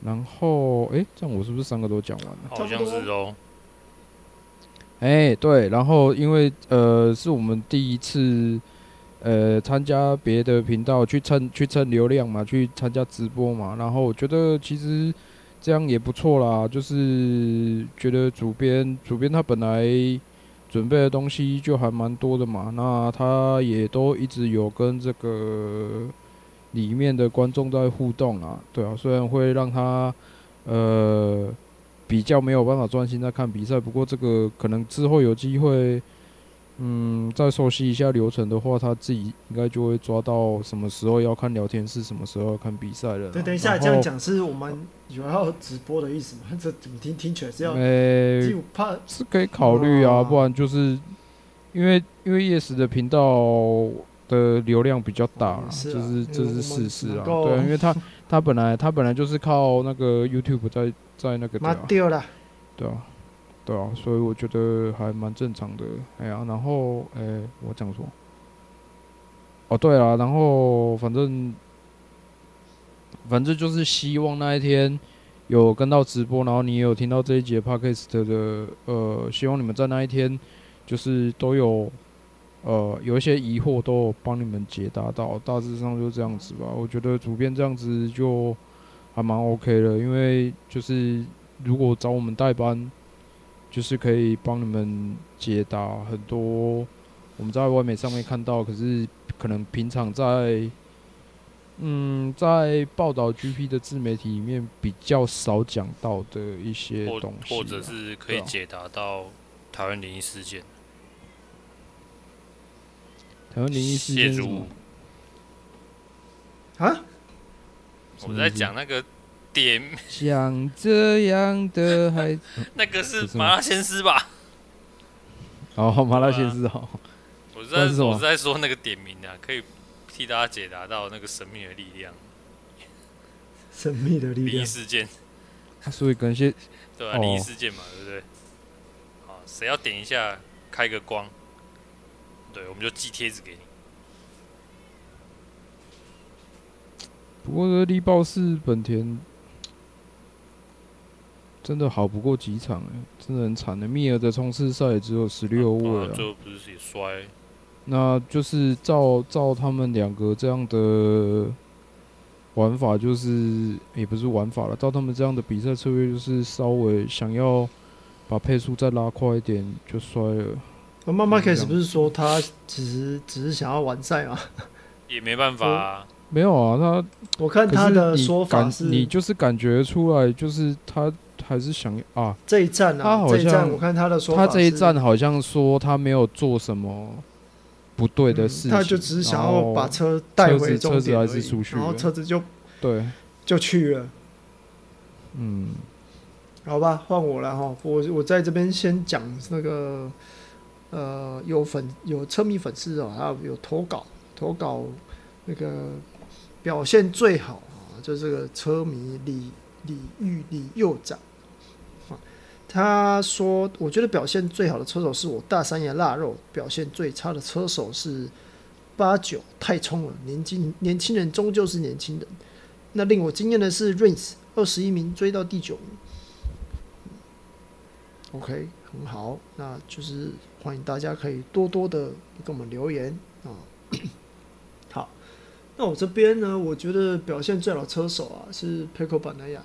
然后，哎，这样我是不是三个都讲完了？好像是哦。哎，对，然后因为呃，是我们第一次呃参加别的频道去蹭去蹭流量嘛，去参加直播嘛。然后我觉得其实这样也不错啦，就是觉得主编主编他本来。准备的东西就还蛮多的嘛，那他也都一直有跟这个里面的观众在互动啊，对啊，虽然会让他呃比较没有办法专心在看比赛，不过这个可能之后有机会。嗯，再熟悉一下流程的话，他自己应该就会抓到什么时候要看聊天室，什么时候要看比赛了。对，等一下这样讲是我们有要直播的意思吗？这怎么听听起来是要？诶，就怕是可以考虑啊，不然就是因为因为 Yes 的频道的流量比较大，哦是啊就是这是事实啊。对，因为他他本来他本来就是靠那个 YouTube 在在那个对啊，丢了，对啊，对啊，所以我觉得还蛮正常的。哎呀，然后哎、我讲说，哦对啊，然后反正反正就是希望那一天有跟到直播，然后你也有听到这一节 Podcast 的呃，希望你们在那一天就是都有。呃，有一些疑惑都有帮你们解答到，大致上就这样子吧。我觉得主编这样子就还蛮 OK 的，因为就是如果找我们代班，就是可以帮你们解答很多我们在外媒上面看到，可是可能平常在嗯在报道 GP 的自媒体里面比较少讲到的一些东西啊，或者是可以解答到台湾灵异事件。台湾灵异事件啊？我在讲那个点，像这样的孩子，那个是是什么麻辣鲜师吧？哦，麻辣鲜师哦。我是在我是在说那个点名啊，可以替大家解答到那个神秘的力量、神秘的力量。灵异，事件，他所以感谢对吧、灵异事件嘛，对不对？好，谁要点一下开个光，对，我们就寄贴纸给你。不过这力豹是本田，真的好不过几场哎、真的很惨的。密尔的冲刺赛也只有十六位啊，最后不是也摔？那就是照照他们两个这样的玩法，就是也不是玩法了，照他们这样的比赛策略，就是稍微想要把配速再拉快一点，就摔了。那妈妈开始不是说他其实只是想要完赛吗？也没办法、啊，没有啊，他我看他的说法你就是感觉出来，就是他还是想啊。这一站啊，他好像这一站我看他的说法，他这一站好像说他没有做什么不对的事情，嗯他就只是想要把车带回终车子还是出去然后车子就对，就去了。嗯，好吧，换我了哈。我我在这边先讲那个，呃，有粉有车迷粉丝哦，还有有投稿投稿那个表现最好啊，就这个车迷李李玉李右长啊，他说，我觉得表现最好的车手是我大三爷腊肉，表现最差的车手是八九，太冲了，年轻年轻人终究是年轻人。那令我惊艳的是 r i n s 二十一名追到第九名。OK，很好，那就是欢迎大家可以多多的给我们留言啊。好，那我这边呢，我觉得表现最好的车手啊是 Pecco Bagnaia，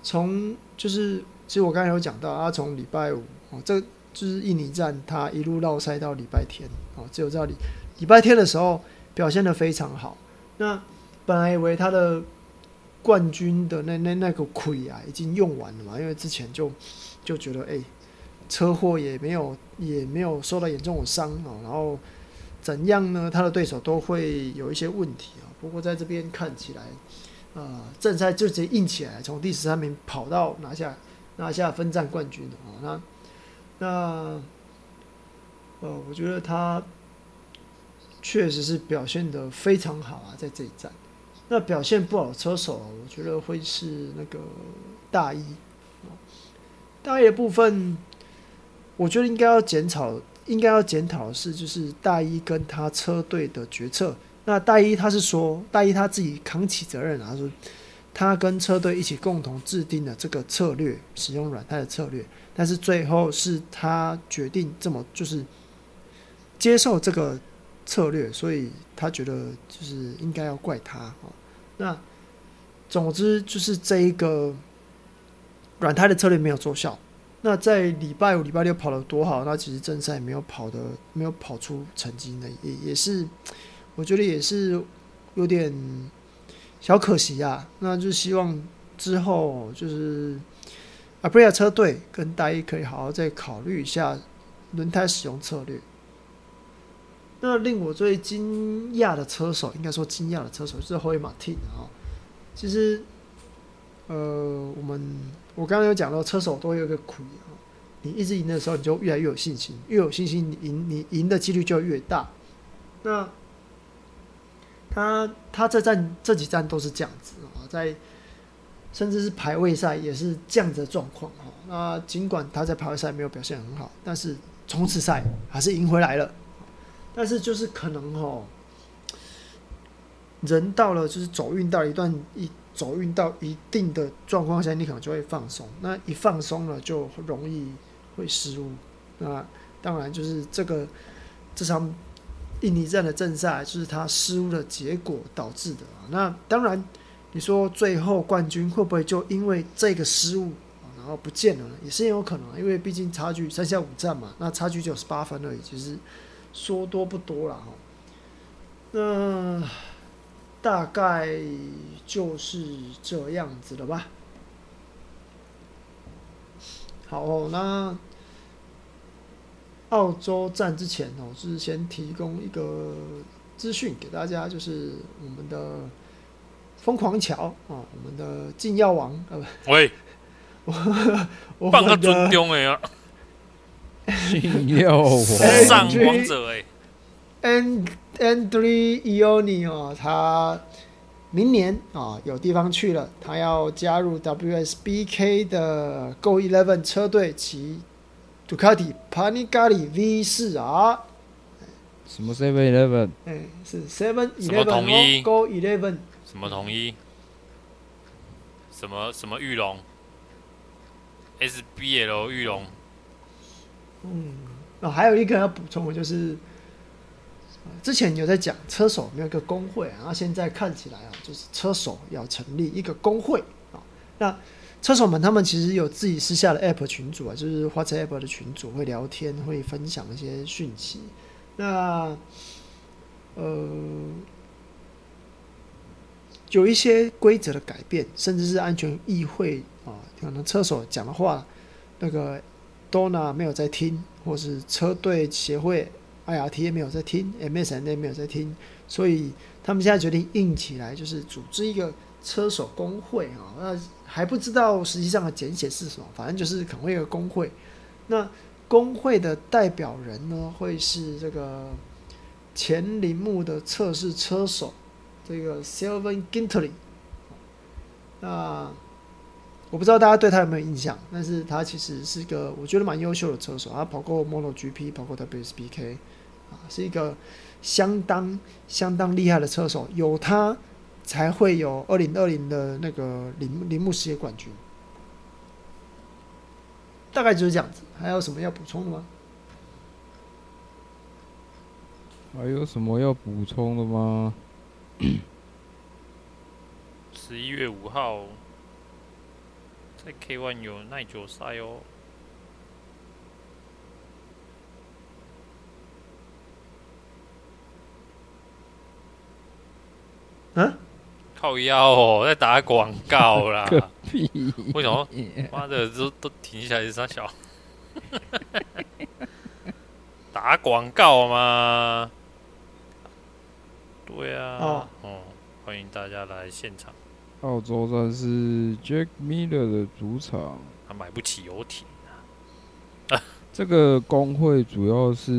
从就是其实我刚才有讲到，他从礼拜五哦，这就是印尼站，他一路绕赛到礼拜天哦，只有在礼礼拜天的时候表现的非常好。那本来以为他的冠军的那那那个亏啊已经用完了嘛，因为之前就就觉得哎。车祸也没有，也没有受到严重的伤哦。然后怎样呢？他的对手都会有一些问题啊。不过在这边看起来，呃，正赛就直接硬起来，从第十三名跑到拿下拿下分站冠军的哦。那那呃，我觉得他确实是表现得非常好啊，在这一站。那表现不好的车手，我觉得会是那个大一。大一的部分。我觉得应该要检讨，应该要检讨的是，就是大一跟他车队的决策。那大一他是说，大一他自己扛起责任啊，他说他跟车队一起共同制定了这个策略，使用软胎的策略。但是最后是他决定这么就是接受这个策略，所以他觉得就是应该要怪他。那总之就是这一个软胎的策略没有奏效。那在礼拜五、礼拜六跑得多好，那其实正赛没有跑的，没有跑出成绩呢，也也是，我觉得也是有点小可惜啊。那就希望之后就是阿布利亚车队跟大一可以好好再考虑一下轮胎使用策略。那令我最惊讶的车手，应该说惊讶的车手就是霍伊马汀啊。其实，呃，我们。我刚刚有讲到，车手都有一个苦啊。你一直赢的时候，你就越来越有信心，越有信心，你赢你赢的几率就越大。那他他这站这几站都是这样子啊，在甚至是排位赛也是这样子的状况哈。那尽管他在排位赛没有表现很好，但是冲刺赛还是赢回来了。但是就是可能哦，人到了就是走运到一段一走运到一定的状况下，你可能就会放松。那一放松了，就容易会失误。那当然就是这个这场印尼站的正赛，就是他失误的结果导致的。那当然，你说最后冠军会不会就因为这个失误然后不见了呢？也是有可能，因为毕竟差距三下五站嘛，那差距就十八分而已，其实。说多不多了哈，那大概就是这样子了吧。好，那澳洲站之前哦，是先提供一个资讯给大家，就是我们的疯狂桥啊，我们的禁药王呃，喂，我 我放个尊重的呀。禁药王。上王者哎，And Andri Ioni 哦，他明年啊有地方去了，他要加入 WSBK 的 Go Eleven 车队，骑杜卡迪 Panigale V 四啊。什么 Seven Eleven？哎，是 Seven Eleven Go Eleven。什么统一？什么什么玉龙？SBL 玉龙。嗯，哦，还有一个要补充的就是，之前有在讲车手没有一个工会，然后现在看起来啊，就是车手要成立一个工会啊。那车手们他们其实有自己私下的 App 群组啊，就是花车 App 的群组，会聊天，会分享一些讯息。那呃，有一些规则的改变，甚至是安全议会啊，可能车手讲的话，那个。Dorna 没有在听，或是车队协会 IRTA 没有在听，MSN 也没有在听，所以他们现在决定硬起来，就是组织一个车手工会啊。那还不知道实际上的简写是什么，反正就是可能会有个工会。那工会的代表人呢，会是这个前铃木的测试车手，这个 Sylvain Guintoli。那我不知道大家对他有没有印象，但是他其实是个我觉得蛮优秀的车手，他跑过 MotoGP，跑过 WSBK，啊，是一个相当相当厉害的车手，有他才会有二零二零的那个铃铃木世界冠军，大概就是这样子。还有什么要补充的吗？还有什么要补充的吗？十一月五号。在 K1 有耐久赛哦。啊？靠腰哦，在打广告啦！个屁！为什么？妈的，都都停下来是啥小？打广告吗？对啊。哦。哦，欢迎大家来现场。澳洲站是 Jack Miller 的主场，他买不起游艇啊。这个工会主要是，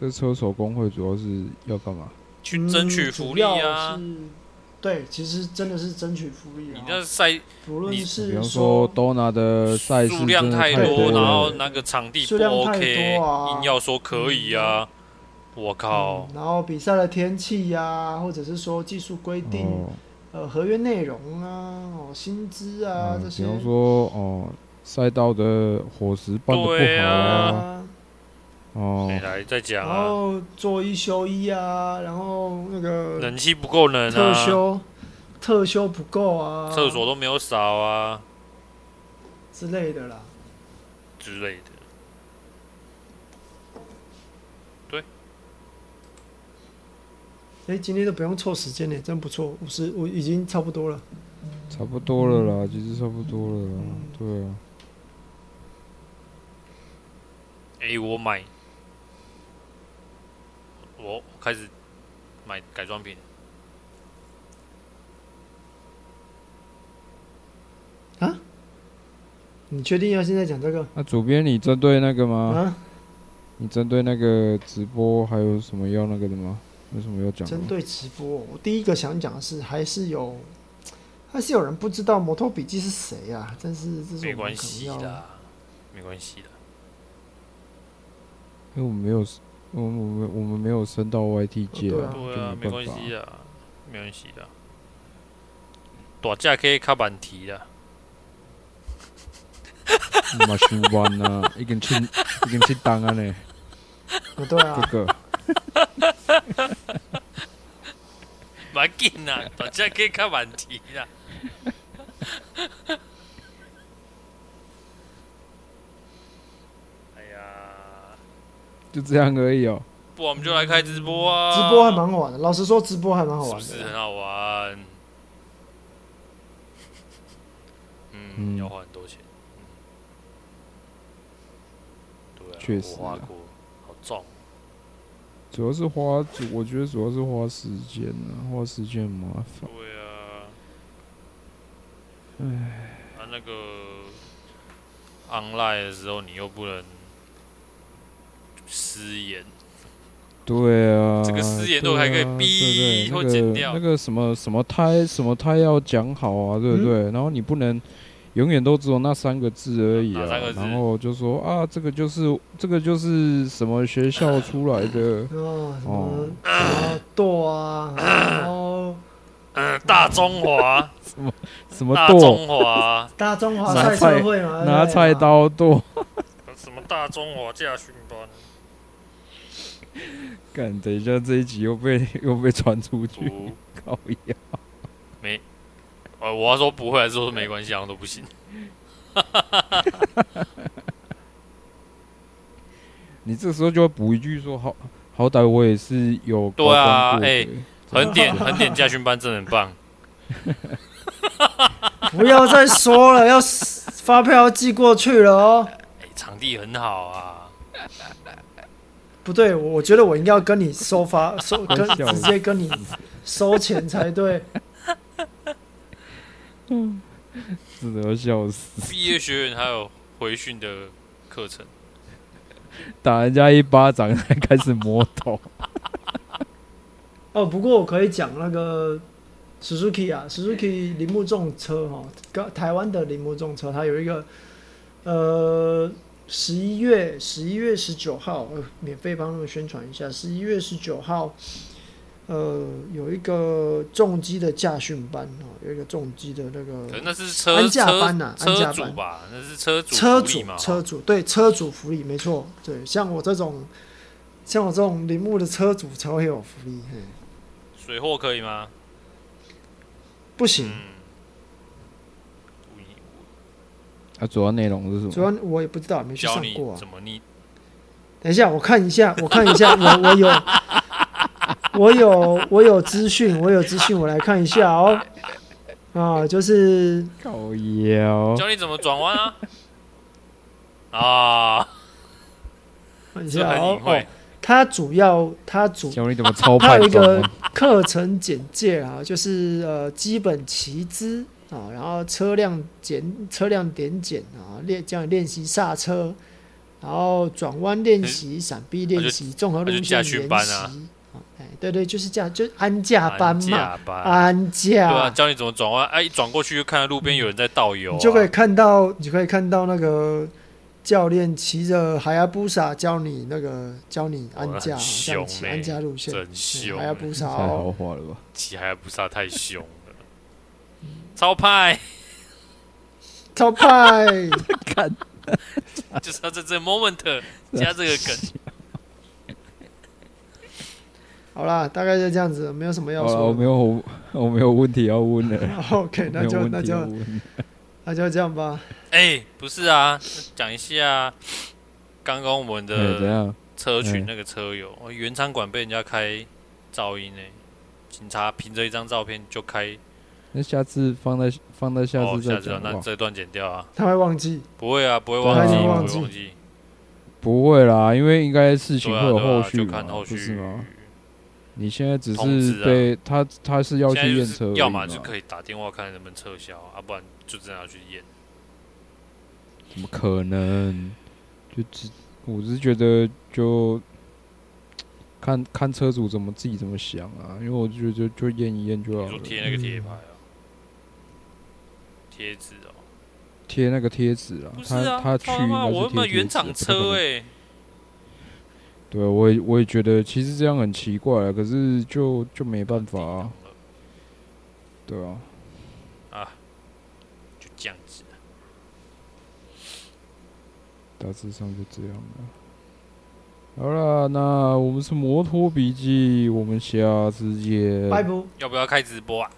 这车手工会主要是要干嘛？去争取福利啊！嗯、对，其实真的是争取福利啊。你那赛，不论是比方说 Dorna 的赛事数量太多，然后那个场地不 OK，啊、硬要说可以啊。我靠、嗯！然后比赛的天气呀、啊，或者是说技术规定，哦、呃，合约内容啊，哦，薪资啊、嗯、这些。比方说，哦，赛道的伙食办的不好啊。啊哦。来再讲、啊。然后做一休一啊，然后那个冷气不够冷啊。特休，特休不够啊。厕所都没有扫啊。之类的啦。之类的。哎，今天都不用凑时间呢，真不错。五十，我已经差不多了。差不多了啦，其实差不多了啦。嗯、对啊。哎，我买，我开始买改装品。啊？你确定要现在讲这个？那主编，你针对那个吗？啊？你针对那个直播还有什么要那个的吗？有什么要讲？针对直播，我第一个想讲的是，还是有，还是有人不知道摩托笔记是谁啊？但是这是没关系的，没关系的。因为我们没有，我们我们我们没有升到 YT 界啊，对啊，没关系啊，没关系的。大架可以卡板提的。已经七 已经七档啊呢。不对啊。哥哥。蛮紧啊，大家可以卡板提的。哎呀，就这样而已哦。不，我们就来开直播啊！直播还蛮好玩的，老实说，直播还蛮好玩的，是不是很好玩？嗯，要花很多钱。确实，好重。主要是花，我觉得主要是花时间啊，花时间很麻烦。对啊。唉。啊，那个 online 的时候，你又不能失言。对啊。这个失言都还可以逼或剪掉。那个什么什么胎什么胎要讲好啊，对不对？然后你不能。永远都只有那三个字而已啊，然后就说啊，这个就是这个就是什么学校出来的哦，什么啊，舵啊，然后嗯，大中华什么什么大中华，大中华菜社会嘛，拿菜刀剁，什么大中华驾训班，干，等一下这一集又被又被传出去，靠腰。没。呃，我要说不会，还是说没关系，好像都不行。你这时候就会补一句说：“好好歹我也是有。”对啊，哎、欸，横点横点驾训班真的很棒。不要再说了，要发票要寄过去了哦。哎、欸，场地很好啊。不对，我觉得我应该要跟你收发 收，跟直接跟你收钱才对。嗯，真的要笑死！毕业学员还有回训的课程，打人家一巴掌才开始摸头。哦，不过我可以讲那个 Suzuki 啊，Suzuki 铃木重车哈，台湾的铃木重车，它有一个呃十一月十一月十九号，呃，免费帮他们宣传一下，十一月十九号。呃，有一个重机的驾训班哦，有一个重机的那个，那是车安驾班呐、啊，安驾班吧，那是车主车主车主对车主福利没错，对，像我这种像我这种铃木的车主才会有福利。嘿，水货可以吗？不行。嗯啊、主要内容是什么？主要我也不知道，没去上过啊。怎么你？等一下，我看一下，我看一下，我我有。我有我有资讯，我有资讯，我来看一下哦。啊，就是靠腰，教你怎么转弯啊？啊，看一下哦。哦，它主要它主教你怎么操它有一个课程简介啊，就是呃基本骑姿啊，然后车辆减车辆点检啊，练教你练习刹车，然后转弯练习、闪避练习、综合路线练习。哎，对对，就是这样，就安驾班嘛，安驾。对啊，教你怎么转弯，哎，一转过去就看到路边有人在倒油，你就可以看到，你就可以看到那个教练骑着海牙布萨教你那个教你安驾，这样骑安驾路线，真凶，海牙布萨太豪华了吧？骑海牙布萨太凶了，超派，超派，看，就是要在这 moment 加这个梗。好啦，大概就这样子，没有什么要说。我没有，我没有问题要问的。OK，那就那就那就这样吧。哎、欸，不是啊，讲一下刚刚我们的车群那个车友，欸、原餐馆被人家开噪音呢、欸。警察凭着一张照片就开。那下次放在放在下次再讲、哦、那这段剪掉啊。他会忘记？不会啊，不会忘记，不会忘记。不会啦，因为应该事情会有后续、啊啊，就看后续是吗？你现在只是被他，他是要去验车，要么就可以打电话看能不能撤销，啊，不然就真的要去验。怎么可能？就只我是觉得就看看车主怎么自己怎么想啊，因为我觉得就就验一验就好了。贴那个贴牌啊，贴纸哦，贴那个贴纸啊。不是啊，他他去那我他妈原厂车哎、欸。对，我也我也觉得其实这样很奇怪啊，可是就就没办法啊。对啊。啊，就这样子。大致上就这样了。好了，那我们是摩托笔记，我们下次见。拜拜。要不要开直播啊？